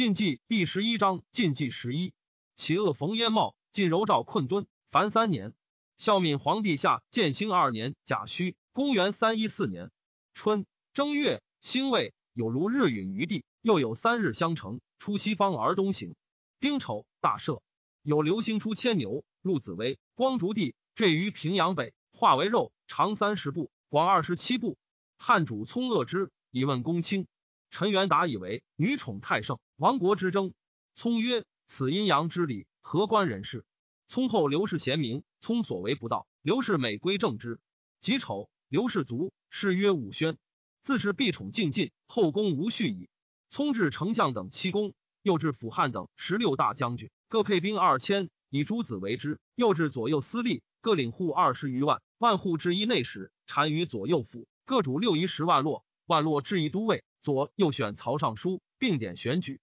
禁忌第十一章禁忌十一，其恶冯烟茂，晋柔赵困敦，凡三年。孝敏皇帝下建兴二年甲戌，公元三一四年春正月，辛未，有如日陨于地，又有三日相乘，出西方而东行。丁丑，大赦。有流星出牵牛，入紫薇，光烛地，坠于平阳北，化为肉，长三十步，广二十七步。汉主聪恶之，以问公卿。陈元达以为女宠太盛，亡国之争。聪曰：“此阴阳之理，何关人事？”聪后刘氏贤明，聪所为不道，刘氏每归正之。己丑，刘氏卒，谥曰武宣。自是必宠尽尽，后宫无序矣。聪至丞相等七公，又至辅汉等十六大将军，各配兵二千，以诸子为之。又至左右司隶，各领户二十余万，万户之一内史，单于左右府，各主六夷十万落，万落至一都尉。左右选曹尚书，并点选举。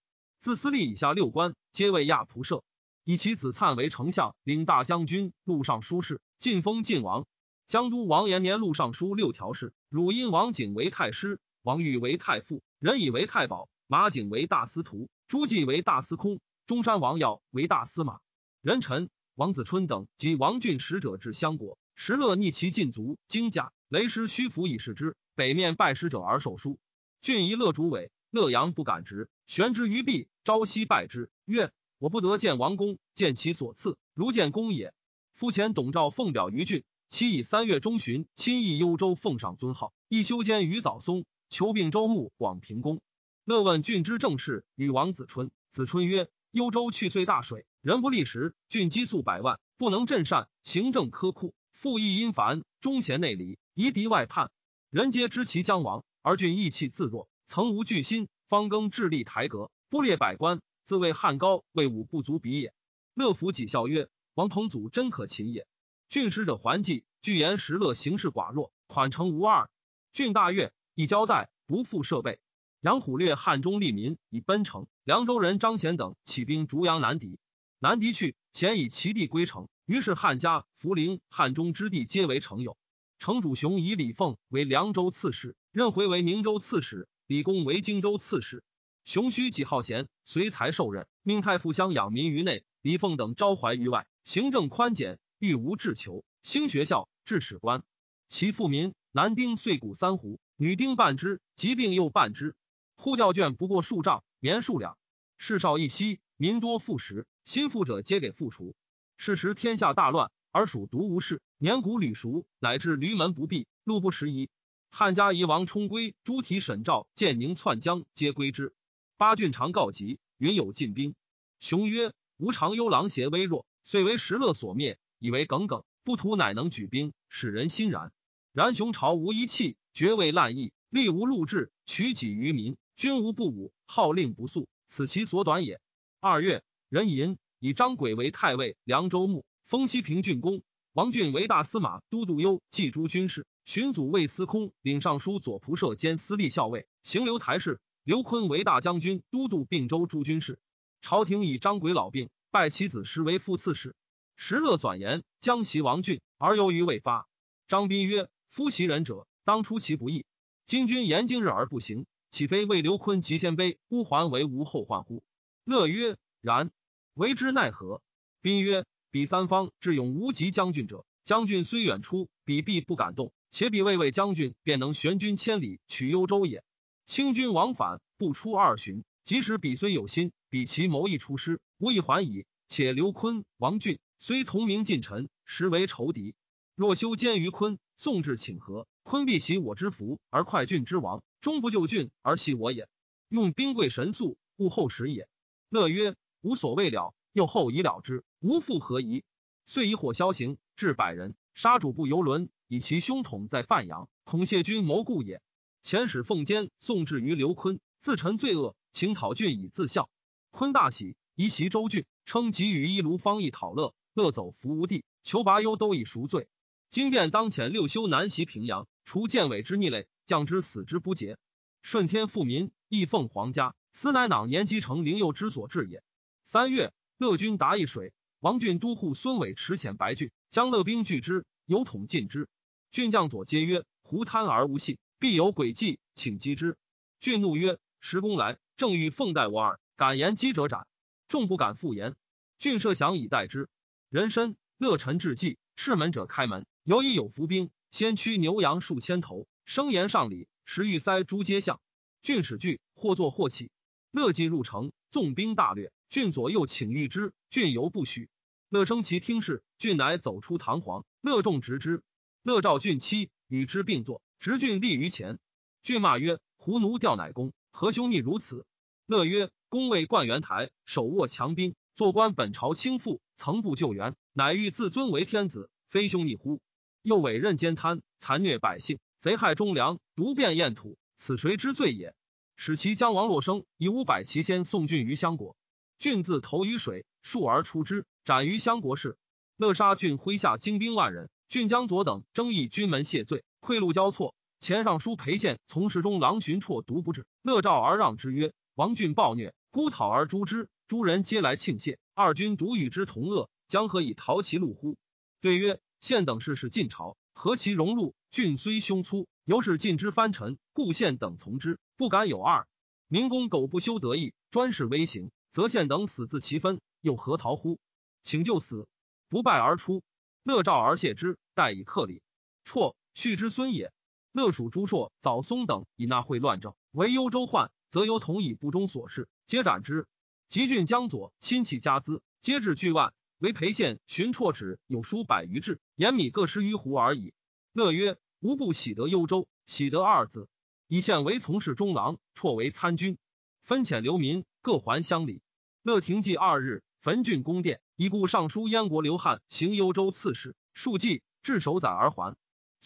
自司隶以下六官，皆为亚仆射。以其子粲为丞相，领大将军、录尚书事，晋封晋王。江都王延年录尚书六条事。汝因王景为太师，王玉为太傅，任以为太保，马景为大司徒，朱季为大司空，中山王耀为大司马。任臣王子春等及王俊使者至相国，时乐逆其禁足，惊驾。雷师虚服以示之。北面拜使者而受书。郡夷乐主委，乐阳不敢直，悬之于壁。朝夕拜之，曰：“我不得见王公，见其所赐，如见公也。”夫前董昭奉表于郡，其以三月中旬亲诣幽州，奉上尊号，亦修监于早松，求并州牧广平公。乐问郡之政事，与王子春。子春曰：“幽州去岁大水，人不立时，郡积粟百万，不能镇善，行政苛酷，赋役阴繁，忠贤内离，夷敌外叛，人皆知其将亡。”而郡意气自若，曾无惧心，方更致力台阁，不列百官，自谓汉高，魏武不足比也。乐府几笑曰：“王彭祖真可擒也。”郡使者还计，据言时乐行事寡弱，款诚无二。郡大悦，以交代，不复设备。杨虎略汉中利民，以奔城。凉州人张显等起兵逐阳南敌，南敌去，显以其地归城。于是汉家、涪陵、汉中之地皆为城有。城主雄以李凤为凉州刺史。任回为宁州刺史，李公为荆州刺史。熊须己好贤，随才受任，命太傅相养民于内，李凤等招怀于外，行政宽简，欲无志求。兴学校，治史官。其富民，男丁岁谷三斛，女丁半之，疾病又半之。户调卷不过数丈，棉数两。世少一息，民多富食，心腹者皆给富除。是时天下大乱，而蜀独无事，年谷屡熟，乃至驴门不闭，路不拾遗。汉家夷王冲归，朱提沈赵、建宁篡江，皆归之。八郡常告急，云有进兵。雄曰：“吾常忧狼邪微弱，遂为石勒所灭，以为耿耿不图，乃能举兵，使人欣然。然雄朝无一气，绝未滥意，力无禄制，取己于民，君无不武，号令不肃，此其所短也。”二月，任寅以张轨为太尉、凉州牧，封西平郡公。王俊为大司马、都督幽冀诸军事。荀祖为司空，领尚书左仆射兼司隶校尉，行留台事。刘坤为大将军，都督并州诸军事。朝廷以张轨老病，拜其子时为副刺史。时乐转言将袭王俊，而犹豫未发。张斌曰：“夫袭人者，当出其不意。今君言今日而不行，岂非为刘坤及鲜卑乌桓为无后患乎？”乐曰：“然，为之奈何？”斌曰：“彼三方智勇无及将军者，将军虽远出，彼必不敢动。”且彼未为将军便能悬军千里取幽州也。清军往返不出二旬，即使彼虽有心，彼其谋亦出师，无以还矣。且刘坤、王俊虽同名近臣，实为仇敌。若修奸于坤，宋至请和，坤必袭我之福，而快郡之亡，终不救郡而弃我也。用兵贵神速，勿后时也。乐曰：无所谓了，又后已了之，无复何疑。遂以火消行，至百人，杀主部游轮。以其兄统在范阳，恐谢君谋故也。遣使奉监送至于刘坤，自陈罪恶，请讨郡以自效。坤大喜，移袭周郡，称给予一卢方义讨乐，乐走伏无地，求拔忧都以赎罪。今便当遣六修南袭平阳，除建伟之逆类，将之死之不竭。顺天富民，义奉皇家，斯乃囊年积成灵佑之所至也。三月，乐军达易水，王俊都护孙伟持遣白郡，将乐兵拒之，有统尽之。郡将左皆曰：“胡贪而无信，必有诡计，请击之。”郡怒曰：“时公来，正欲奉待我耳，敢言击者斩，众不敢复言。郡设想以待之。人参乐臣至祭，赤门者开门，犹已有伏兵，先驱牛羊数千头，声言上礼，时欲塞诸街巷。郡使惧，或坐或起。乐进入城，纵兵大掠。郡左右请御之，郡犹不许。乐生其听事，郡乃走出堂皇。乐众执之。乐召郡妻与之并坐，执郡立于前。郡骂曰：“胡奴吊乃公，何兄逆如此？”乐曰：“公为冠元台，手握强兵，做官本朝倾覆，曾不救援，乃欲自尊为天子，非兄逆乎？又委任奸贪，残虐百姓，贼害忠良，独变燕土，此谁之罪也？”使其将王洛生以五百骑先送郡于相国。郡自投于水，数而出之，斩于相国事。乐杀郡麾下精兵万人。郡将佐等争议军门谢罪，贿赂交错。前尚书裴宪从事中郎寻绰独不至，乐诏而让之曰：“王郡暴虐，孤讨而诛之。诸人皆来庆谢，二君独与之同恶，将何以逃其路乎？”对曰：“宪等事是晋朝，何其荣禄？郡虽凶粗，犹是晋之藩臣，故宪等从之，不敢有二。民公苟不修德义，专事威刑，则宪等死自其分，又何逃乎？请就死，不败而出。”乐诏而谢之，待以克礼。绰，续之孙也。乐属朱硕、早松等以纳贿乱政，为幽州患，则由同以不忠所事，皆斩之。及郡江左亲戚家资，皆至巨万。为裴县寻辍止有书百余志，盐米各十余斛而已。乐曰：“吾不喜得幽州，喜得二字。以县为从事中郎，辍为参军，分遣流民各还乡里。乐停祭二日，焚郡宫殿。”以故尚书燕国刘汉行幽州刺史，数计至守宰而还。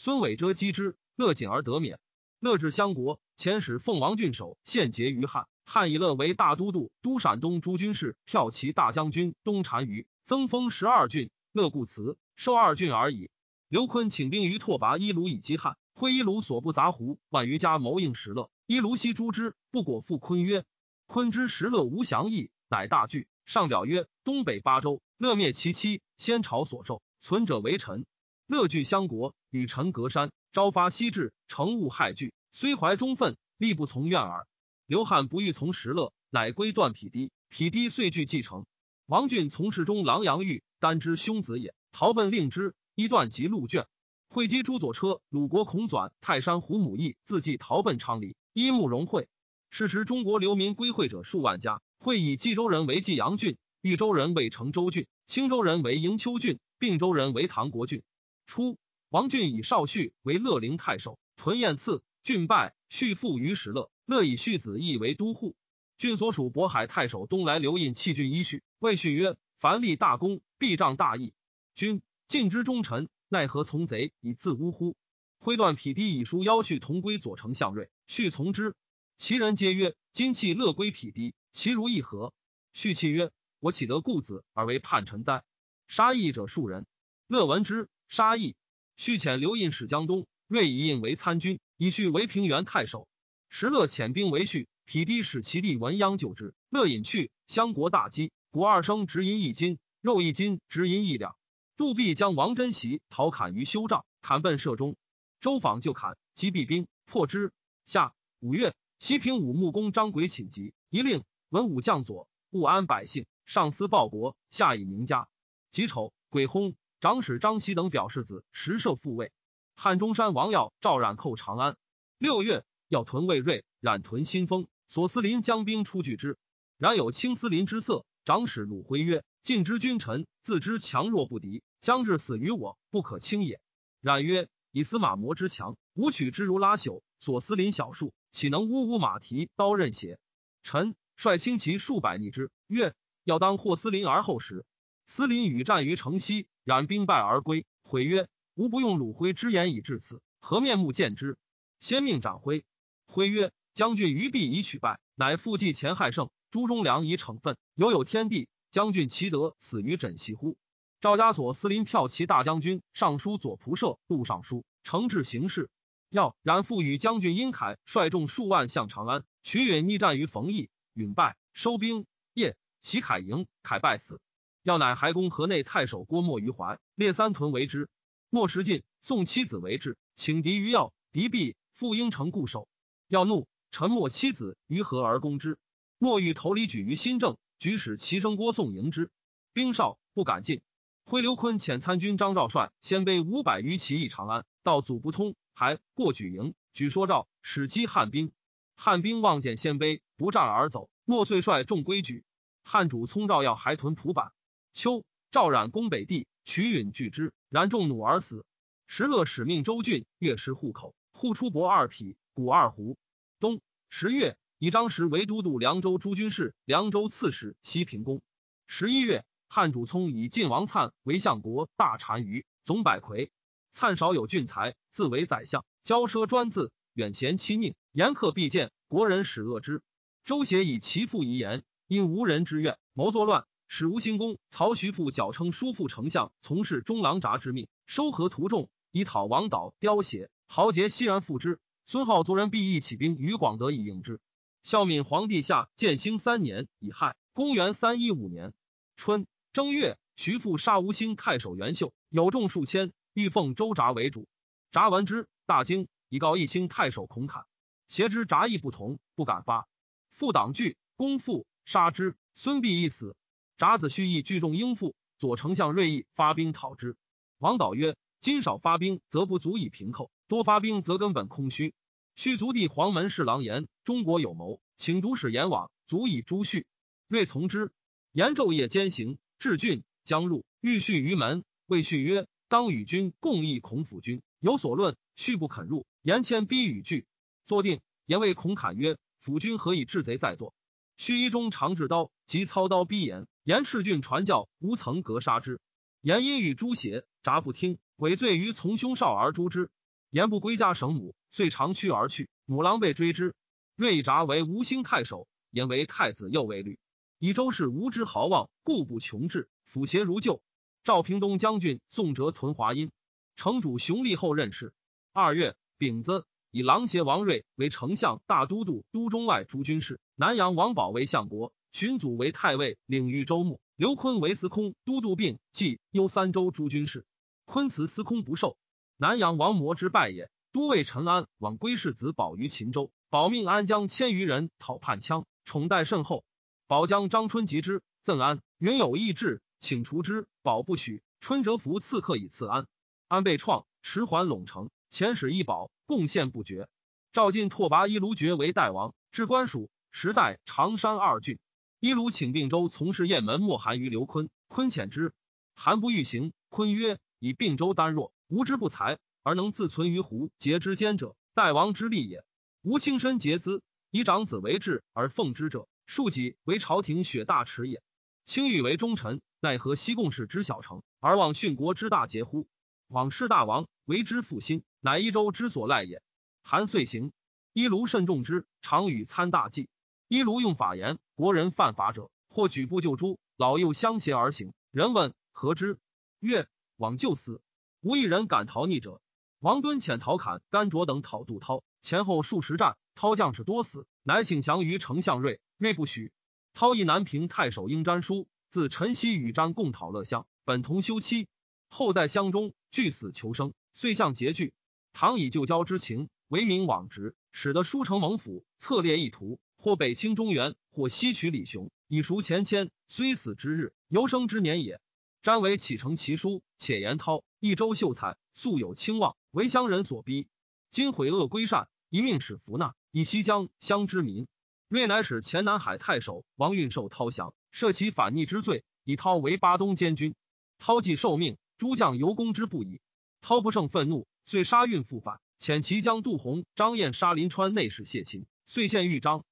孙伟遮击之，乐谨而得免。乐至相国，遣使奉王郡守献节于汉。汉以乐为大都督，都陕东诸军事，骠骑大将军，东单于，增封十二郡。乐故辞，收二郡而已。刘坤请兵于拓跋伊卢以击汉，挥伊卢所部杂胡万余家谋应石勒。伊卢悉诛之，不果复坤曰：“坤之石勒无降意，乃大惧。”上表曰：东北八州，乐灭其妻，先朝所受，存者为臣。乐据相国，与臣隔山，朝发夕至，乘务害惧，虽怀忠愤，力不从愿耳。刘汉不欲从石勒，乃归断匹敌。匹敌遂据继承。王俊从事中郎杨玉，单之兄子也，逃奔令之，一断及路卷。会稽朱左车、鲁国孔纂、泰山胡母义自继逃奔昌黎，依慕容会。是时中国流民归会者数万家。会以冀州人为冀阳郡，豫州人为成州郡，青州人为营丘郡，并州人为唐国郡。初，王俊以少婿为乐陵太守，屯燕赐，郡败，续父于石勒，乐以续子义为都护。郡所属渤海太守东来留印弃郡一婿，谓婿曰：“凡立大功，必仗大义。君尽之忠臣，奈何从贼以自污乎？”挥断匹敌以书邀婿同归左丞相瑞，续从之。其人皆曰：“今弃乐归匹敌。”其如一何？续契曰：“我岂得故子而为叛臣哉？”杀义者数人。乐闻之，杀义。续遣刘印使江东，睿以印为参军，以续为平原太守。石勒遣兵为续，匹敌使其弟文鸯救之。乐引去，相国大饥，国二生直银一斤，肉一斤，直银一两。杜弼将王真袭讨砍于修帐，砍奔射中。周访就砍，击毙兵，破之。下五月，齐平武穆公张轨寝疾，一令。文武将佐，务安百姓，上思报国，下以宁家。己丑，鬼薨。长史张熙等表示子实设复位。汉中山王耀赵冉寇长安。六月，要屯魏瑞，冉屯新丰。左司林将兵出拒之，然有青司林之色。长史鲁辉曰：“晋之君臣，自知强弱不敌，将至死于我，不可轻也。”冉曰：“以司马模之强，吾取之如拉朽。左司林小数，岂能呜呜马蹄刀刃邪？”臣。率轻骑数百逆之，曰：“要当获司林而后食。”司林与战于城西，冉兵败而归，悔曰：“吾不用鲁辉之言以至此，何面目见之？”先命斩辉。辉曰：“将军于必以取败，乃复计前害胜。朱忠良以惩愤，犹有天地。将军其德死于枕席乎？”赵家所司林骠骑大将军、尚书左仆射、录尚书，承制行事。要冉复与将军殷凯率众数万向长安，徐允逆战于冯邑。允败，收兵。夜，袭凯营，凯败死。要乃还攻河内太守郭沫于怀，列三屯为之。莫时进，送妻子为质，请敌于要，敌必复应城固守。要怒，沉没妻子于河而攻之。莫欲投离举于新政，举使齐声郭颂迎之，兵少不敢进。挥刘坤遣参军张兆率鲜卑五百余骑诣长安，到祖不通，还过举营，举说诏，使击汉兵。汉兵望见鲜卑，不战而走。莫遂率众归举。汉主聪诏要还屯蒲坂。秋，赵冉攻北地，取允拒之，然中弩而死。石勒使命周郡越师户口，户出帛二匹，谷二胡。冬十月。以张石为都督凉州诸军事、凉州刺史、西平公。十一月，汉主聪以晋王粲为相国、大单于、总百魁。粲少有俊才，自为宰相，骄奢专自，远贤欺佞，严苛必见，国人始恶之。周协以其父遗言，因无人之怨，谋作乱，使吴兴公曹徐父矫称叔父丞相，从事中郎札之命，收合徒众，以讨王导、刁协。豪杰欣然复之。孙浩族人必义起兵于广德以应之。孝敏皇帝下建兴三年乙亥，公元三一五年春正月，徐父杀吴兴太守袁秀，有众数千，欲奉周札为主。札闻之，大惊，以告义兴太守孔侃。挟之札意不同，不敢发。父党惧，公父杀之。孙必一死。札子蓄意聚众应付。左丞相锐意发兵讨之。王导曰：今少发兵，则不足以平寇；多发兵，则根本空虚。虚族弟黄门侍郎言：“中国有谋，请读使阎王足以诛续。”瑞从之。言昼夜兼行，至郡将入，欲续于门。谓续曰：“当与君共议孔府君有所论。”续不肯入，言谦逼与拒。坐定，言谓孔侃曰：“府君何以治贼在做？”须衣中长制刀，即操刀逼言。言赤郡传教，无曾格杀之。言因与诛邪，札不听，委罪于从兄少而诛之。言不归家省母。遂长驱而去，母狼被追之。瑞札为吴兴太守，言为太子右卫律。以周氏无知豪望，故不穷志，辅邪如旧。赵平东将军宋哲屯华阴，城主熊立后任事。二月丙子，以狼邪王睿为丞相、大都督、都中外诸军事。南阳王宝为相国，荀祖为太尉，领豫州牧。刘坤为司空、都督并冀幽三州诸军事。坤辞司空不受，南阳王魔之败也。都尉陈安往归世子保于秦州，保命安将千余人讨叛羌，宠待甚厚。保将张春及之，赠安云有异志，请除之。保不许。春折服刺客以赐安。安被创，持还陇城，遣使一保，贡献不绝。赵晋拓跋伊卢爵为代王，置官署，时代长山二郡。伊卢请并州从事雁门莫寒于刘坤，坤遣之，韩不欲行。坤曰：以并州单弱，无之不才。而能自存于胡节之间者，代王之利也。吾轻身节资，以长子为质而奉之者，庶己为朝廷雪大耻也。卿欲为忠臣，奈何西贡氏之小成，而忘殉国之大节乎？往事大王为之负心，乃一州之所赖也。韩遂行，一卢慎重之，常与参大计。一卢用法言，国人犯法者，或举步就诛，老幼相携而行。人问何之？曰：往就死，无一人敢逃逆者。王敦遣陶侃、甘卓等讨杜涛，前后数十战，涛将士多死，乃请降于丞相瑞，瑞不许。涛亦南平太守应詹书，自陈豨与詹共讨乐乡，本同休妻，后在乡中俱死求生，遂向结句。唐以旧交之情，为民往直，使得书城蒙府，策列意图，或北清中原，或西取李雄，以赎前迁。虽死之日，犹生之年也。詹为启程其书，且言涛一州秀才，素有清望。为乡人所逼，今悔恶归善，一命使服纳，以西江乡之民。瑞乃使前南海太守王运受涛降，赦其反逆之罪，以涛为巴东监军。涛既受命，诸将犹攻之不已。涛不胜愤怒，遂杀运复返，遣其将杜洪、张燕杀临川内侍谢钦，遂献豫章。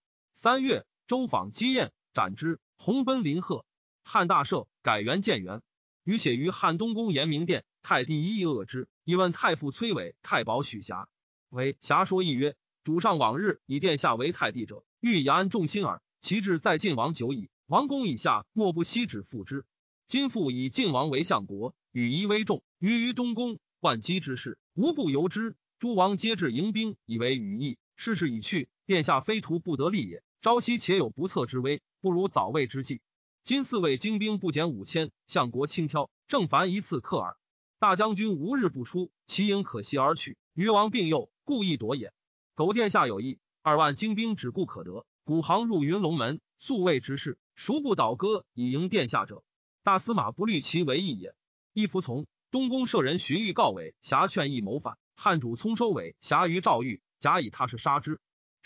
三月，周访击燕，斩之。洪奔临贺，汉大赦，改元建元。余写于汉东宫延明殿，太帝一恶之。以问太傅崔伟、太保许瑕，为侠说一曰：“主上往日以殿下为太帝者，欲以安众心耳。其志在晋王久矣，王公以下莫不悉指复之。今复以晋王为相国，与夷为重，于于东宫万机之事，无不由之。诸王皆至迎宾，以为羽翼。事事已去，殿下非徒不得利也。朝夕且有不测之危，不如早为之计。今四位精兵不减五千，相国轻挑，正凡一次克耳。”大将军无日不出，其营可袭而取。余王病诱，故意夺也。苟殿下有意，二万精兵只顾可得。古行入云龙门，素卫之事，孰不倒戈以迎殿下者？大司马不虑其为义也。亦服从。东宫舍人荀彧告伪，侠劝义谋反。汉主聪收尾，侠于赵玉，假以他是杀之。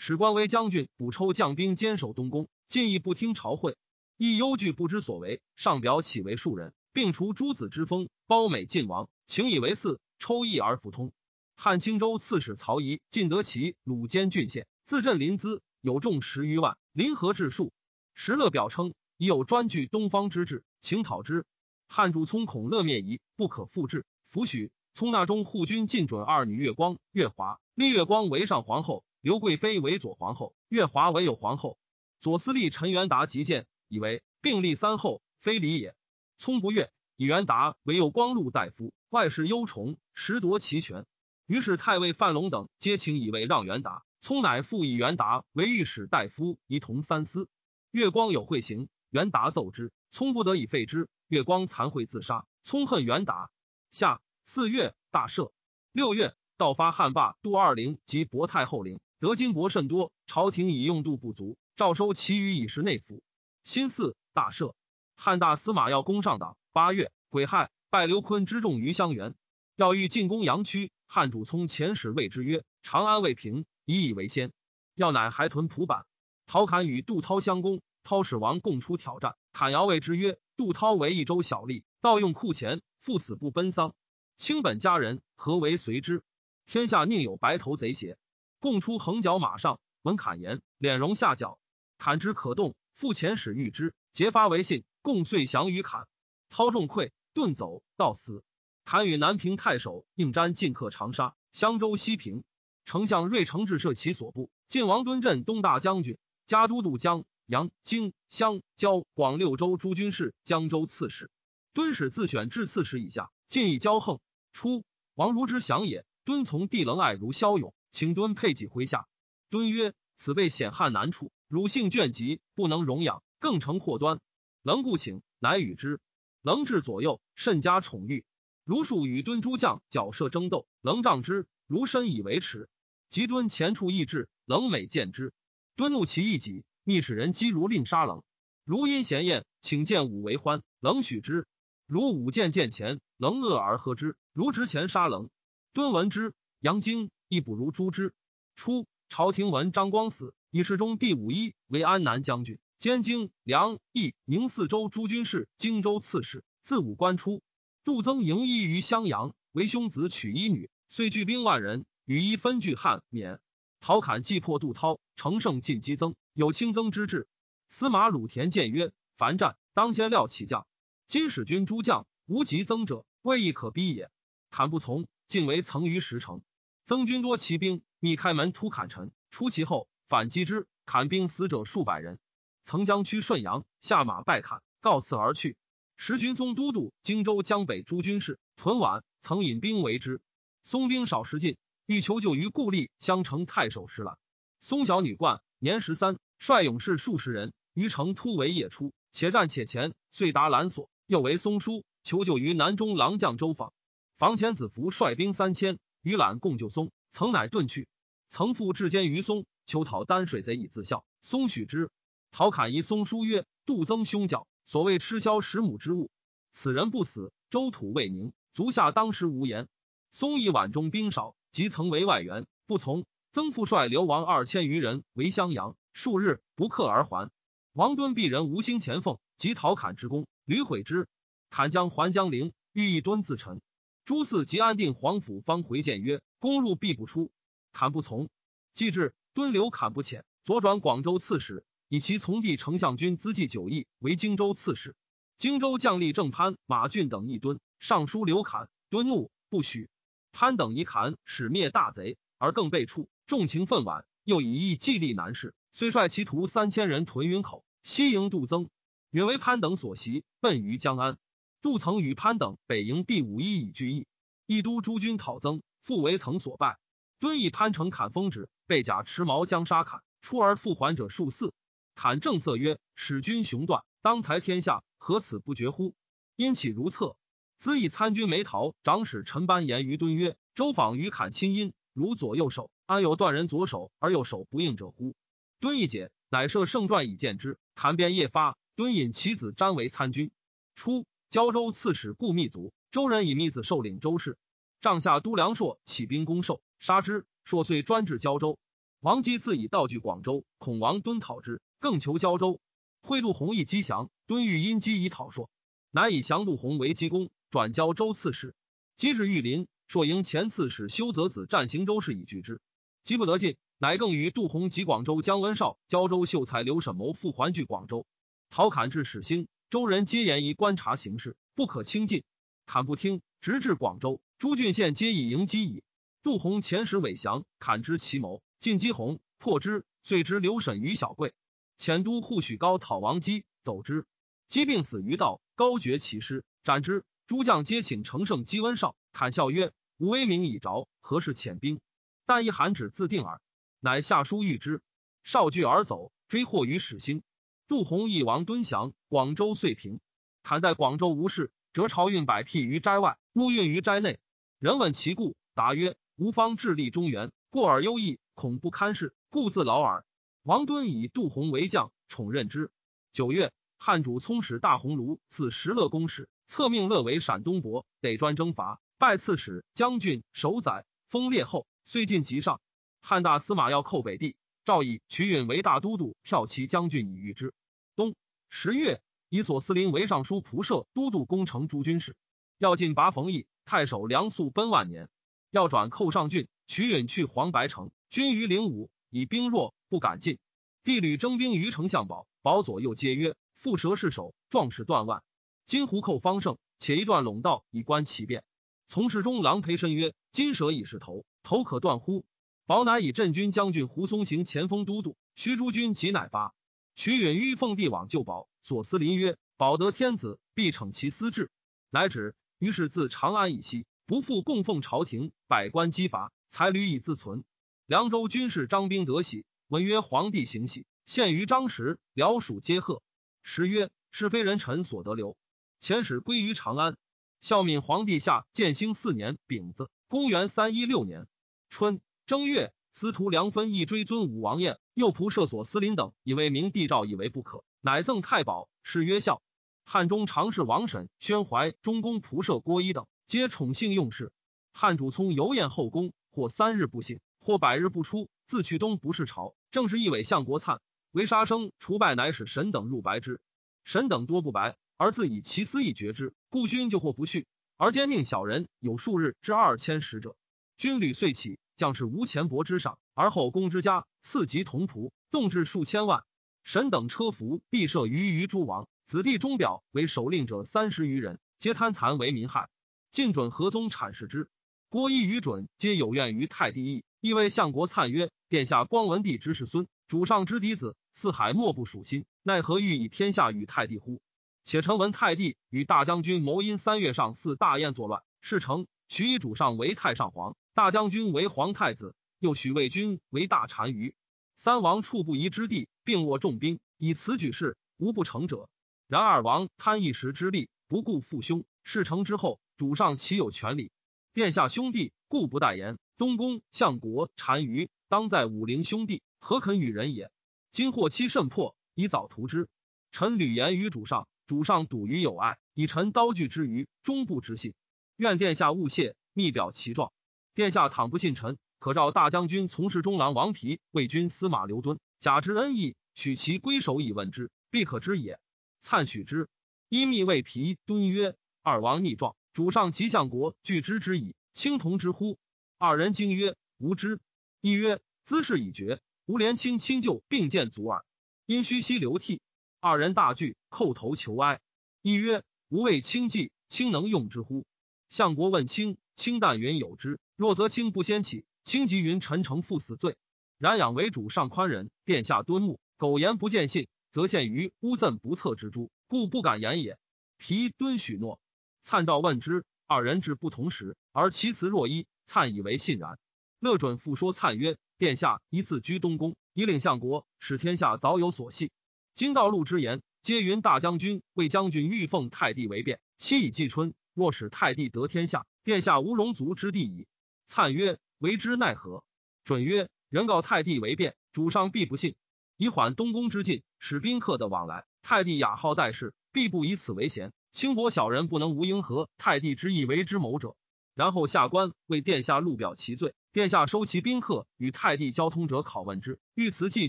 史官为将军，补抽将兵坚守东宫，进亦不听朝会，亦忧惧不知所为。上表岂为庶人，并除诸子之封，褒美晋王，请以为嗣。抽义而复通。汉青州刺史曹仪晋得其鲁监郡县，自镇临淄，有众十余万，临河治数。石勒表称已有专据东方之志，请讨之。汉主聪恐乐灭夷，不可复制。弗许。聪纳中护军进准二女月光、月华，立月光为上皇后，刘贵妃为左皇后，月华为右皇后。左司隶陈元达极谏，以为并立三后，非礼也。聪不悦，以元达为右光禄大夫，外事忧崇，实夺其权。于是太尉范龙等皆请以位让元达，聪乃复以元达为御史大夫，一同三司。月光有会行，元达奏之，聪不得已废之。月光残会自杀，聪恨元达。下四月，大赦。六月，盗发汉霸杜二陵及博太后陵，得金帛甚多，朝廷以用度不足，诏收其余以示内府。辛巳，大赦。汉大司马要攻上党。八月，癸亥，拜刘坤之众于襄垣。要欲进攻阳曲，汉主聪遣使谓之曰：“长安未平，以以为先。”要乃还屯蒲坂。陶侃与杜涛相攻，涛使王共出挑战。侃遥谓之曰。杜涛为一州小吏，盗用库钱，赴死不奔丧。卿本家人，何为随之？天下宁有白头贼邪？共出横角马上，闻砍言，脸容下角。砍之可动，复遣使谕之，结发为信。共遂降于砍。操众溃，遁走，到死。砍与南平太守应瞻进克长沙、襄州、西平。丞相瑞承志设其所部，晋王敦镇东大将军，加都督江。阳、荆、襄、交、广六州诸军事，江州刺史。敦使自选至刺史以下，尽以骄横。初，王如之降也，敦从帝棱爱如骁勇，请敦配己麾下。敦曰：“此辈险悍难处，汝性倦疾，不能容养，更成祸端。”棱故请，乃与之。棱至左右，甚加宠遇。如数与敦诸将角射争斗，棱仗之，如身以为耻。及敦前处易至，棱每见之，敦怒其一己。密使人击如令杀冷，如因闲宴，请见武为欢，冷许之。如武见见前，冷恶而喝之。如执前杀冷，敦闻之，杨经亦不如诛之。初，朝廷闻张光死，以侍中第五一为安南将军，兼京、梁、益、宁四州诸军事，荆州刺史。自武官出，杜增迎医于襄阳，为兄子娶一女，遂聚兵万人，与一分据汉免。陶侃既破杜涛，乘胜进击增。有轻增之志。司马鲁田谏曰：“凡战，当先料起将。今使军诸将无及增者，未亦可逼也。”坎不从，进为曾于石城。曾军多骑兵，密开门突砍城，出其后反击之。砍兵死者数百人。曾将趋顺阳，下马拜坎，告辞而去。时军松都督荆州江北诸军事屯宛，曾引兵为之。松兵少时进，欲求救于故吏相城太守石览。松小女冠，年十三。率勇士数十人于城突围夜出，且战且前，遂达兰所。又为松书求救于南中郎将周访。房前子服率兵三千与览共救松，曾乃遁去。曾复至监于松，求讨丹水贼以自效。松许之。陶侃疑松书曰：“杜增凶教，所谓吃枭十亩之物，此人不死，周土未宁，足下当时无言。”松以晚中兵少，即曾为外援，不从。曾复率流亡二千余人为襄阳。数日不克而还。王敦鄙人吴兴前奉及陶侃之功，屡毁之。侃将还江陵，欲一敦自陈。朱嗣即安定皇府，方回谏曰：“攻入必不出。”侃不从。既至，敦留侃不遣，左转广州刺史，以其从弟丞相军资济九亿为荆州刺史。荆州将吏郑潘、马俊等一敦，上书刘侃，敦怒不许。潘等以侃使灭大贼，而更被处，重情愤惋，又以义计力难事。遂率其徒三千人屯云口，西迎杜增，远为潘等所袭，奔于江安。杜曾与潘等北营第五一以拒义，义都诸军讨增，复为曾所败。敦以潘城砍封之，被甲持矛将杀砍，出而复还者数四。砍正色曰：“使君雄断，当裁天下，何此不绝乎？”因起如厕。兹以参军梅陶长史陈班言于敦曰：“周访与砍亲因，如左右手，安有断人左手而右手不应者乎？”敦义解，乃设圣传以见之。坎便夜发，敦引其子詹为参军。初，胶州刺史顾密族，周人以密子受领州事。帐下都梁硕起兵攻受，杀之。硕遂专治胶州。王基自以道据广州，恐王敦讨之，更求胶州。贿赂弘毅击降，敦欲因机以讨硕，乃以降杜弘为基功，转交州刺史。击至玉林，硕迎前刺史修泽子战行州事以拒之，击不得进。乃更与杜洪及广州江文绍、胶州秀才刘沈谋复还据广州。陶侃至始兴，州人皆言宜观察形势，不可轻进。侃不听，直至广州，诸郡县皆以迎击矣。杜洪遣使韦降，侃知其谋，进击洪，破之，遂之刘沈于小贵。遣都护许高讨王基，走之，基病死于道，高绝其师，斩之。诸将皆请乘胜击温绍，侃笑曰：“吾威名已着，何事遣兵？但一函旨自定耳。”乃下书谕之，少惧而走，追获于始兴。杜洪义王敦降，广州遂平。坎在广州无事，折朝运百辟于斋外，勿运于斋内。人问其故，答曰：“吾方致力中原，过而优异，恐不堪事，故自劳耳。”王敦以杜洪为将，宠任之。九月，汉主聪使大鸿胪赐石勒公使，策命勒为陕东伯，得专征伐，拜刺史、将军、守宰，封列后，遂晋即上。汉大司马要寇北地，诏以瞿允为大都督，骠骑将军以御之。冬十月，以左司林为尚书仆射、都督攻城诸军事。要进拔冯异，太守梁肃奔万年。要转寇上郡，瞿允去黄白城，军于灵武，以兵弱，不敢进。帝屡征兵于丞相保，保左右皆曰：“蝮蛇是首，壮士断腕。今胡寇方盛，且一段陇道以观其变。”从事中郎裴申曰：“金蛇已是头，头可断乎？”保乃以镇军将军胡松行前锋都督，徐诸军即乃发。徐允于奉帝往救保，左司林曰：“保得天子，必惩其私志。”乃止。于是自长安以西，不复供奉朝廷，百官积伐，才屡以自存。凉州军士张兵得喜，闻曰：“皇帝行喜，献于张时，辽属皆贺。”时曰：“是非人臣所得留。”遣使归于长安。孝敏皇帝下建兴四年丙子，公元三一六年春。正月，司徒梁分亦追尊武王宴，右仆射所司林等，以为明帝诏以为不可，乃赠太保，谥曰孝。汉中常侍王审、宣怀、中宫仆射郭一等，皆宠幸用事。汉主聪游宴后宫，或三日不省，或百日不出，自去东不是朝。正是一伪相国粲，为杀生除败，乃使神等入白之。神等多不白，而自以其私意绝之，故勋就或不恤，而兼宁小人有数日至二千使者。军旅遂起。将士无钱帛之上，而后宫之家赐及同仆，动至数千万。神等车服，必设于于诸王，子弟钟表为首令者三十余人，皆贪残为民害。晋准何宗阐释之。郭一与准皆有怨于太帝义，亦为相国粲曰：“殿下光文帝之世孙，主上之嫡子，四海莫不属心，奈何欲以天下与太帝乎？”且臣闻太帝与大将军谋因三月上祀大宴作乱，事成，许以主上为太上皇。大将军为皇太子，又许魏军为大单于。三王处不疑之地，并握重兵，以此举事，无不成者。然二王贪一时之利，不顾父兄。事成之后，主上岂有权利？殿下兄弟，故不待言。东宫相国单于，当在武陵兄弟，何肯与人也？今祸期甚迫，以早图之。臣屡言于主上，主上笃于有爱，以臣刀具之余，终不知信。愿殿下勿谢，密表其状。殿下倘不信臣，可召大将军从事中郎王皮、魏军司马刘敦，假之恩义，取其归首以问之，必可知也。粲许之。因密谓皮敦曰：“二王逆状，主上及相国拒之之矣，卿同之乎？”二人惊曰：“无知。”一曰：“兹事已决，吾连卿亲旧并见足耳。”因虚息流涕。二人大惧，叩头求哀。一曰：“吾为卿计，卿能用之乎？”相国问卿，卿但云有之。若则卿不先起，卿即云臣诚负死罪。然养为主上宽仁，殿下敦睦，苟言不见信，则陷于诬赠不测之诛，故不敢言也。皮敦许诺。灿照问之，二人至不同时，而其辞若一。灿以为信然。乐准复说灿曰：“殿下一次居东宫，以领相国，使天下早有所系。今道路之言，皆云大将军、魏将军欲奉太帝为变，期以季春。若使太帝得天下，殿下无容足之地矣。”叹曰：“为之奈何？”准曰：“人告太帝为变，主上必不信。”以缓东宫之进，使宾客的往来。太帝雅号待事，必不以此为贤。轻薄小人不能无应和太帝之意为之谋者。然后下官为殿下录表其罪，殿下收其宾客与太帝交通者，拷问之。欲辞既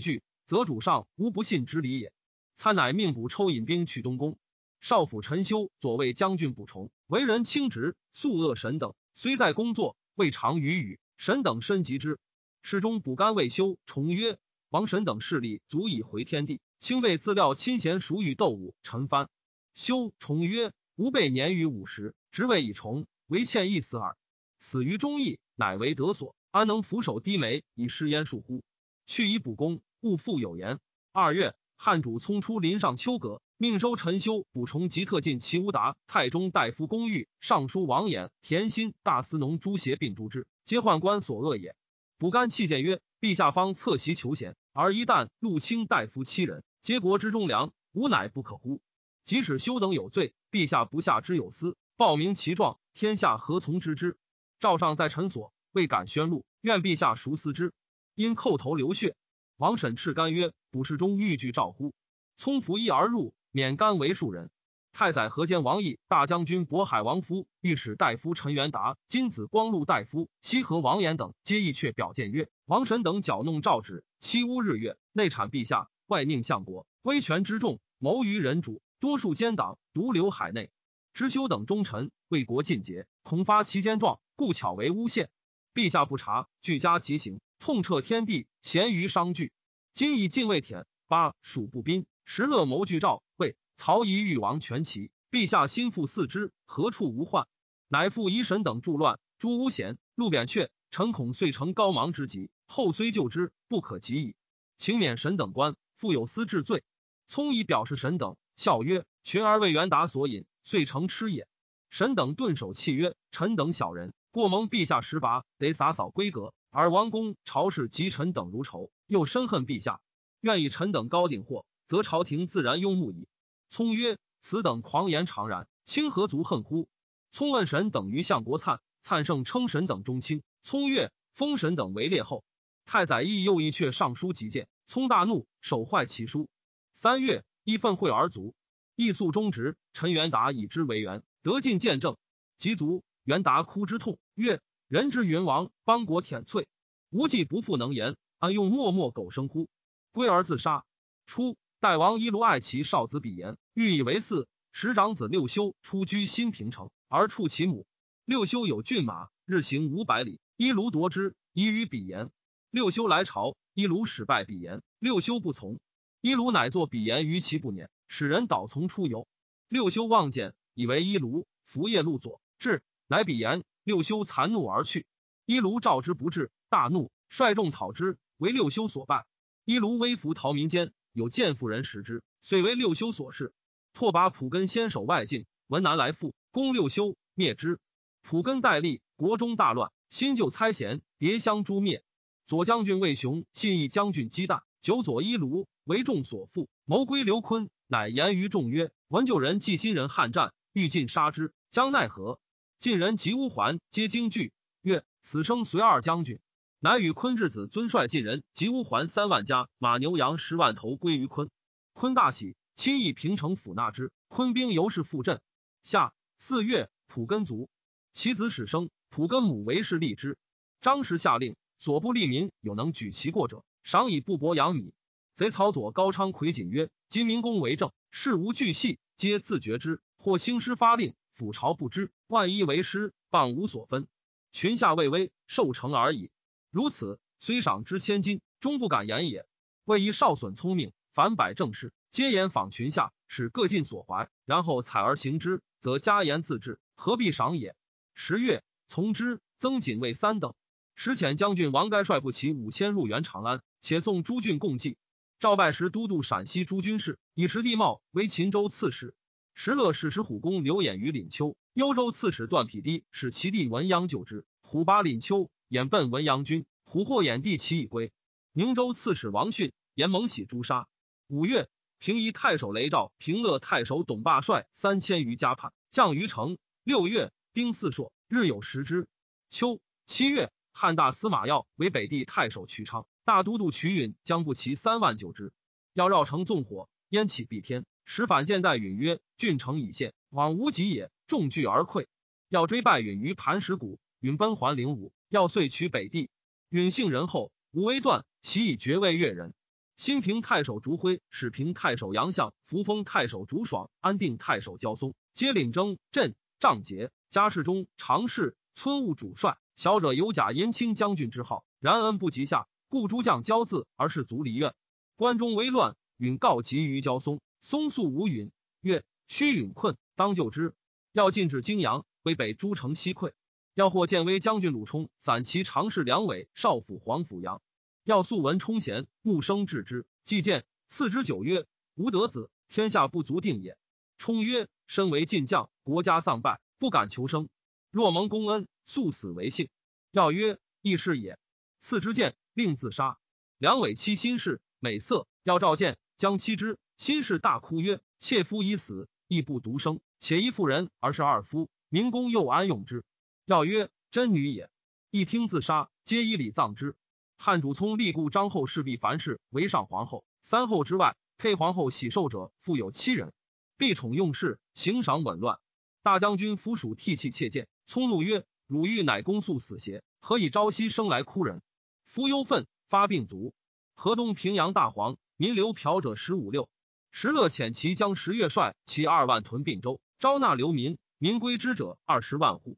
拒，则主上无不信之理也。参乃命补抽引兵去东宫。少府陈修左卫将军补崇，为人清直，素恶神等，虽在工作，未尝与语。神等深及之。侍中补干未休重曰：王神等势力足以回天地，清备资料亲贤熟与斗武陈蕃。修重曰：吾辈年逾五十，职位已重。唯欠一死耳，死于忠义，乃为得所，安能俯首低眉以失焉术乎？去以补功，勿复有言。二月，汉主匆出临上秋阁，命收陈修、补充吉特进齐乌达、太中大夫公寓、尚书王衍、田心、大司农朱协并诛之，皆宦官所恶也。补干弃谏曰：陛下方侧席求贤，而一旦入卿大夫七人，皆国之忠良，吾乃不可乎？即使修等有罪，陛下不下之有司。报名其状，天下何从知之？赵尚在臣所，未敢宣露，愿陛下熟思之。因叩头流血。王审斥干曰：“卜事中欲拒诏乎？”聪服衣而入，免干为庶人。太宰河间王毅、大将军渤海王夫、御史大夫陈元达、金子光禄大夫西河王衍等，皆意却表谏曰：“王神等搅弄诏旨，欺污日月，内谄陛下，外佞相国，威权之重，谋于人主，多数奸党，独留海内。”知修等忠臣为国尽节，恐发其奸状，故巧为诬陷。陛下不察，俱加极刑，痛彻天地，咸于商惧。今以禁卫舔八蜀步兵，时乐谋拒诏，谓曹仪欲王全齐。陛下心腹四之，何处无患？乃复遗神等助乱，诛诬贤，戮扁鹊。臣恐遂成高芒之急，后虽救之，不可及矣。请免神等官，复有司治罪。聪以表示神等，笑曰：“群儿为元达所引。”遂成痴也。神等顿首泣曰：“臣等小人，过蒙陛下实拔，得洒扫规格。而王公朝士及臣等如仇，又深恨陛下，愿以臣等高鼎祸，则朝廷自然拥慕矣。”聪曰：“此等狂言常然，卿何足恨乎？”聪问神等于相国粲，粲盛称神等中卿。聪曰：“封神等为列后。”太宰亦又一阙上书急谏，聪大怒，手坏其书。三月，义愤会而卒。义肃忠直，陈元达以之为元，得尽见证。及卒，元达哭之痛，曰：“人之云王，邦国舔瘁，无计不复能言，安用默默苟生乎？”归而自杀。初，代王伊卢爱其少子比言，欲以为嗣。时长子六修出居新平城，而处其母。六修有骏马，日行五百里，伊卢夺之，以与比言。六修来朝，伊卢使拜比言，六修不从。伊卢乃作比言于其不撵。使人导从出游，六修望见，以为一卢伏夜路左至，乃比言。六修残怒而去。一卢召之不至，大怒，率众讨之，为六修所败。一卢微服逃民间，有见妇人食之，遂为六修所弑。拓跋普根先守外境，闻南来复，攻六修，灭之。普根代立，国中大乱，新旧猜嫌，迭相诛灭。左将军魏雄信义将军姬旦，久左一卢，为众所附，谋归刘坤。乃言于众曰：“闻旧人继新人悍战，欲尽杀之，将奈何？”晋人及乌桓皆惊惧，曰：“此生随二将军。”乃与昆之子尊率晋人及乌桓三万家，马牛羊十万头归于昆。昆大喜，亲议平城府纳之。昆兵由是复镇。夏四月，普根卒，其子始生。普根母为氏立之。张氏下令，所部利民有能举其过者，赏以布帛养米。贼曹左高昌魁瑾曰：“今明公为政，事无巨细，皆自觉之。或兴师发令，府朝不知。万一为师，谤无所分。群下畏威，受成而已。如此，虽赏之千金，终不敢言也。为一少损聪明，反百政事，皆言访群下，使各尽所怀，然后采而行之，则加言自治，何必赏也？十月，从之，增锦卫三等。时遣将军王该率部骑五千入援长安，且送诸郡共济。赵拜时都督陕西诸军事，以实地茂为秦州刺史。石勒使石虎公刘演于廪丘，幽州刺史段匹敌使其弟文鸯救之。虎拔廪丘，眼奔文阳军，虎获眼帝其以归。宁州刺史王逊言蒙喜诛杀。五月，平夷太守雷昭、平乐太守董霸率三千余家叛，降于城。六月，丁巳朔，日有食之。秋七月，汉大司马曜为北地太守曲昌。大都督瞿允将不齐三万九之，要绕城纵火，烟起蔽天。使反见代允曰：“郡城已陷，往无及也。”众惧而溃。要追败允于磐石谷，允奔还灵武。要遂取北地。允性仁厚，无为断，其以爵位越人。新平太守竹辉、始平太守杨相、扶风太守竹爽、安定太守焦松，皆领征镇仗节。家世中常侍、村务主帅，小者有假银卿将军之号，然恩不及下，故诸将骄自而是足离怨。关中危乱，允告急于焦松。松肃无允，曰：“须允困，当救之。要进至泾阳，为北诸城西溃。要获建威将军鲁冲，散骑常侍梁伟，少府黄甫阳。要素闻冲贤，穆生治之。既见，赐之九曰：‘吾得子，天下不足定也。’冲曰：‘身为晋将，国家丧败，不敢求生。若蒙公恩，速死为幸。’要曰：‘亦是也。’赐之剑，令自杀。梁伟妻心事，美色，要召见，将妻之。心事大哭曰：“妾夫已死，亦不独生，且一妇人而是二夫，明公又安用之？”要曰：“真女也。”一听自杀，皆以礼葬之。汉主聪立故张后侍婢樊氏为上皇后，三后之外，配皇后喜寿者复有七人，必宠用事，行赏紊乱。大将军夫属涕泣切谏，聪怒曰：“汝欲乃公速死邪？何以朝夕生来哭人？夫忧愤，发病卒。河东平阳大黄，民流嫖者十五六。”石勒遣其将十月帅其二万屯并州，招纳流民，民归之者二十万户。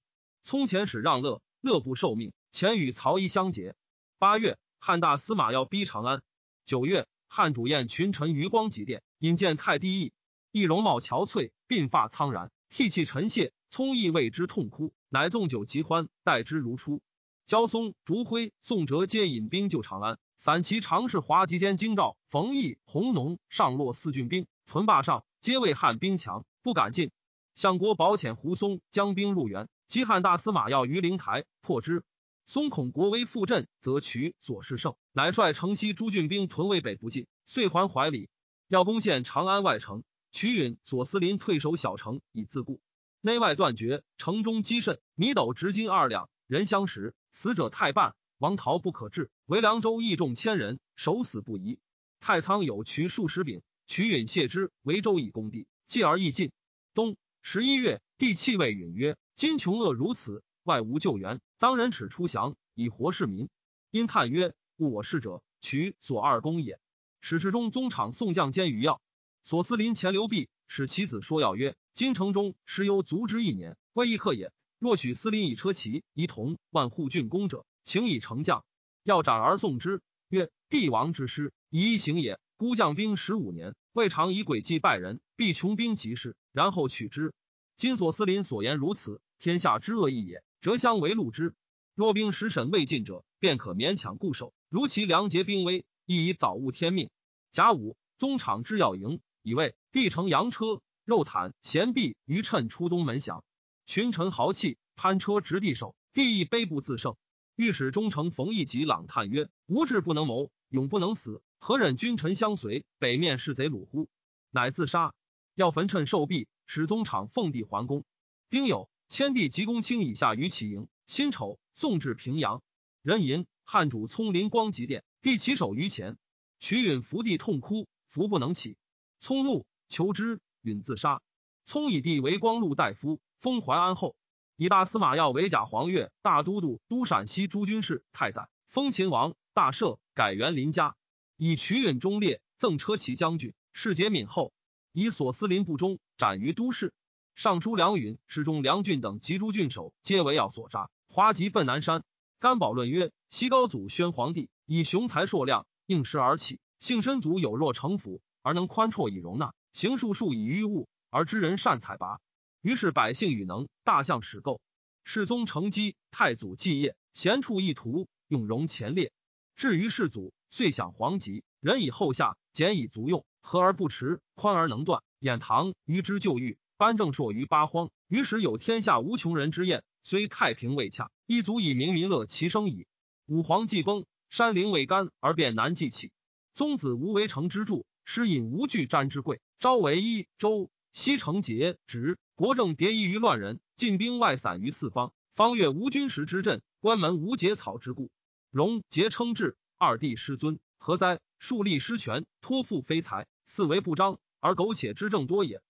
聪前使让乐，乐不受命，前与曹衣相结。八月，汉大司马要逼长安。九月，汉主宴群臣于光极殿，引见太帝义，义容貌憔悴，鬓发苍然，涕泣沉谢。聪意为之痛哭，乃纵酒极欢，待之如初。焦松、烛辉、宋哲皆引兵救长安。散骑常侍华吉间京兆、冯异、弘农上洛四郡兵屯坝上，皆为汉兵强，不敢进。相国保遣胡松将兵入援，西汉大司马要于灵台，破之。松恐国威复振，则取左氏胜，乃率城西诸郡兵屯渭北不进，遂还怀里。要攻陷长安外城，取允左司林退守小城以自固，内外断绝，城中积甚，米斗值金二两，人相食，死者太半。王逃不可治，为凉州义众千人，守死不移。太仓有渠数十柄，取允谢之，为州以攻地，继而易进。冬十一月，帝弃位允曰：“今穷厄如此，外无救援，当人耻出降，以活市民。”因叹曰：“误我事者，取所二公也。”史志中宗场宋将兼余药，所司临前刘弼使其子说要曰：“金城中时犹足之一年，未易克也。若取司临以车骑，仪同万户郡公者。”请以成将，要斩而送之。曰：帝王之师，以一行也。孤将兵十五年，未尝以诡计败人，必穷兵极事，然后取之。今所司临所言如此，天下之恶意也，折相为戮之。若兵十审未尽者，便可勉强固守。如其良节兵危，亦以早误天命。甲午，宗场之要营，以为帝乘羊车，肉袒衔璧于趁出东门降。群臣豪气，攀车执地守，帝亦悲不自胜。御史中丞冯异及朗叹曰：“无志不能谋，永不能死，何忍君臣相随？北面是贼虏乎？”乃自杀。要焚趁受毙，使宗场奉帝还宫。丁酉，迁帝及公卿以下于启营。辛丑，送至平阳。壬寅，汉主聪临光极殿，帝起手于前。瞿允伏地痛哭，伏不能起。聪怒，求之，允自杀。聪以帝为光禄大夫，封淮安后。以大司马要为假黄钺，大都督都陕西诸军事，太宰，封秦王，大赦，改元林家。以曲允忠烈，赠车骑将军，世节敏厚。以所司临不忠，斩于都市。尚书梁允、侍中梁俊等及诸郡守，皆为要所杀。华籍奔南山。甘宝论曰：西高祖宣皇帝以雄才硕量，应时而起，幸身足有若城府，而能宽绰以容纳；行术数以御物，而知人善采拔。于是百姓与能，大象始构。世宗承基，太祖继业，贤处一图，用容前列。至于世祖，遂享皇极，人以后下，简以足用，和而不迟，宽而能断。演唐于之旧狱，颁正朔于八荒。于时有天下无穷人之宴，虽太平未洽，亦足以明民乐其生矣。武皇既崩，山陵未干，而便难继起。宗子无为成之助，师引无惧瞻之贵。朝为一周，西成节直。国政迭异于乱人，进兵外散于四方。方越无军时之阵，关门无结草之故。荣节称制，二弟失尊，何哉？树立失权，托付非才，四为不彰，而苟且之政多也。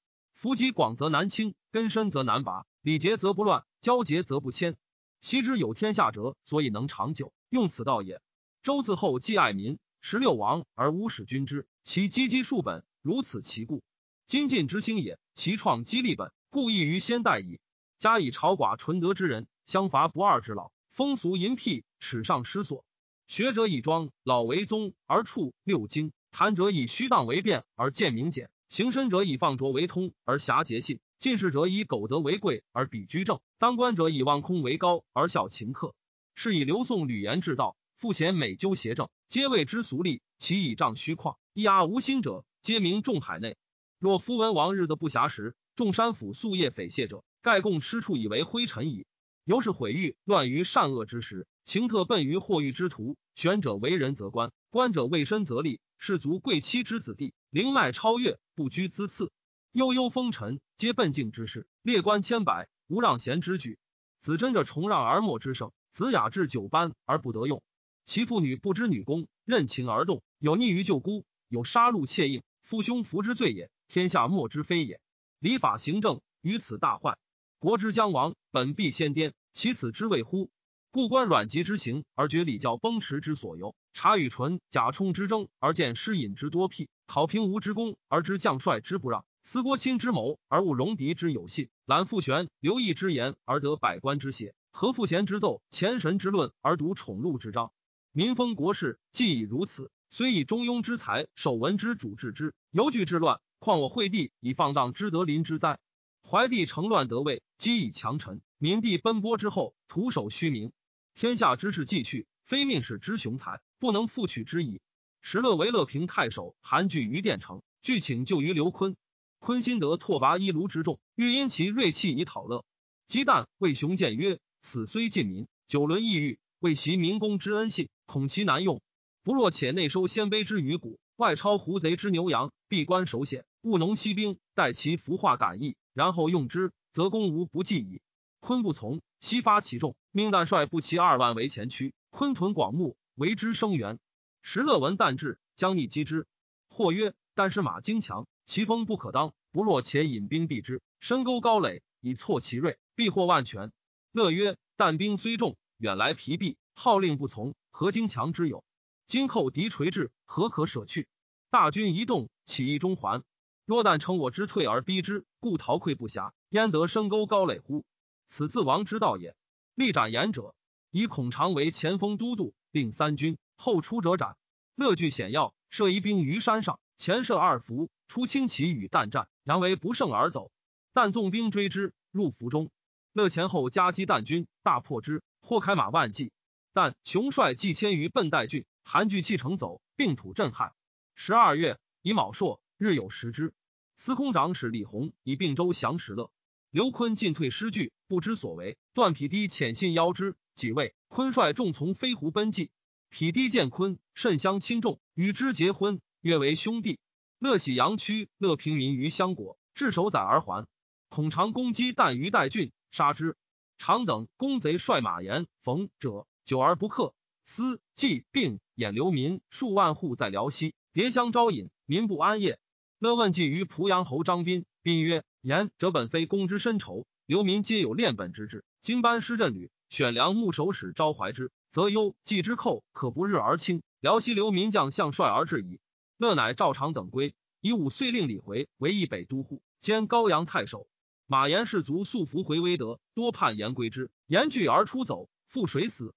夫积广则难清，根深则难拔，礼节则不乱，交结则不迁。昔之有天下者，所以能长久，用此道也。周自后既爱民，十六王而无使君之，其积积数本，如此其故。今晋之兴也，其创积立本，故异于先代矣。加以朝寡纯德之人，相伐不二之老，风俗淫僻，耻上失所。学者以庄老为宗而处六经，谈者以虚荡为辩而见明简，行深者以放浊为通而狭节信，进士者以苟得为贵而比居正，当官者以望空为高而效勤客。是以刘宋吕言治道，复贤美纠邪正，皆谓之俗利。其以仗虚旷，一阿无心者，皆名众海内。若夫文王日子不暇时，众山府夙夜匪亵者。盖共吃处以为灰尘矣。由是毁誉乱于善恶之时，情特笨于祸欲之徒。选者为人则官，官者为身则利。士族贵戚之子弟，灵脉超越，不居资次。悠悠风尘，皆奔境之事。列官千百，无让贤之举。子真者崇让而莫之盛，子雅至九班而不得用。其父女不知女工，任情而动，有逆于舅姑，有杀戮妾应，父兄服之罪也。天下莫之非也。礼法行政于此大患。国之将亡，本必先颠，其此之谓乎？故观阮籍之行，而觉礼教崩驰之所由；察与纯、贾充之争，而见失隐之多辟；考平吴之功，而知将帅之不让；思郭钦之谋，而悟戎狄之有信；览傅玄、刘毅之言，而得百官之谢；何傅贤之奏，前神之论，而读宠禄之章。民风国事，既已如此，虽以中庸之才，守文之主治之，犹惧之乱，况我惠帝以放荡之德临之哉？怀帝乘乱得位，积以强臣，民地奔波之后，徒守虚名。天下之事既去，非命使之雄才，不能复取之矣。石勒为乐平太守，韩据于殿城，据请救于刘坤。坤心得拓跋一卢之众，欲因其锐气以讨乐。姬旦谓雄谏曰：“此虽近民，九轮异域，为袭民公之恩信，恐其难用。不若且内收鲜卑之余骨，外超胡贼之牛羊，闭关守险，务农息兵，待其服化感意。”然后用之，则攻无不济矣。昆不从，悉发其众，命旦率步骑二万为前驱。昆屯广目，为之声援。石勒闻旦至，将逆击之。或曰：但是马精强，其锋不可当。不若且引兵避之，深沟高垒，以挫其锐，必获万全。乐曰：但兵虽重，远来疲弊，号令不从，何精强之有？今寇敌垂至，何可舍去？大军一动，起义中还。若但乘我之退而逼之，故逃溃不暇，焉得深沟高垒乎？此自王之道也。力斩言者，以孔常为前锋都督，令三军后出者斩。乐据险要，设一兵于山上，前设二伏，出轻骑与旦战，杨为不胜而走。但纵兵追之，入伏中。乐前后夹击旦军，大破之，或开马万骑。但雄帅既千余笨代郡，韩据弃城走，并土震撼。十二月，乙卯朔，日有食之。司空长史李弘以并州降石勒，刘坤进退失据，不知所为。段匹敌遣信邀之，几位坤率众从飞狐奔祭。匹敌见坤甚相亲重，与之结婚，约为兄弟。乐喜阳曲，乐平民于相国，至守宰而还。孔常攻击旦于代郡，杀之。常等公贼率马延、冯者久而不克，思季并掩流民数万户在辽西，迭相招引，民不安业。乐问计于濮阳侯张斌，斌曰：“言者本非公之深仇，流民皆有练本之志。今班师镇旅，选良牧守使招怀之，则忧计之寇可不日而清。辽西流民将相率而至矣。”乐乃赵常等归，以五岁令李回为义北都护，兼高阳太守。马延士卒素服回威德，多叛言归之，言拒而出走，复水死。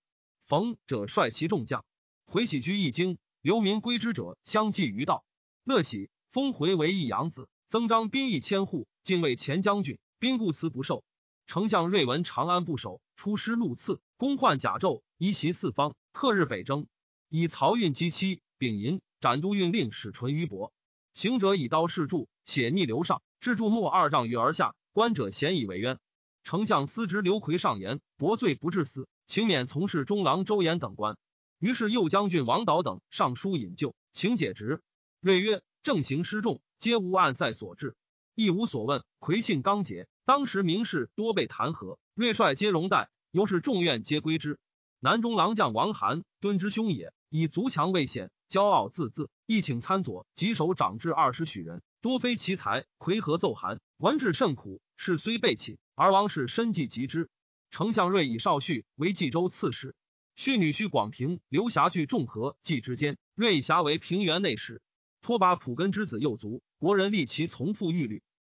冯者率其众将回喜居易京，流民归之者相继于道。乐喜。封回为义阳子，增张兵役千户，进位前将军。兵故辞不受。丞相瑞文长安不守，出师路次，攻患甲胄，移袭四方。克日北征，以漕运击期，丙寅斩都运令使淳于伯。行者以刀示柱，血逆流上，至柱木二丈余而下。观者咸以为冤。丞相司职刘奎上言：伯罪不至死，请免从事中郎周延等官。于是右将军王导等上书引咎，请解职。瑞曰。正行失众，皆无暗塞所致，亦无所问。魁信刚节，当时名士多被弹劾，瑞帅皆容待，由是众怨皆归之。南中郎将王涵敦之兄也，以族强未显，骄傲自恣，亦请参佐，及手长至二十许人，多非其才。魁和奏函，文治甚苦。事虽备起，而王氏身计及之。丞相睿以少婿为冀州刺史，婿女婿广平、刘辖据众和冀之间，睿以辖为平原内史。托拔普根之子幼卒，国人立其从父御律。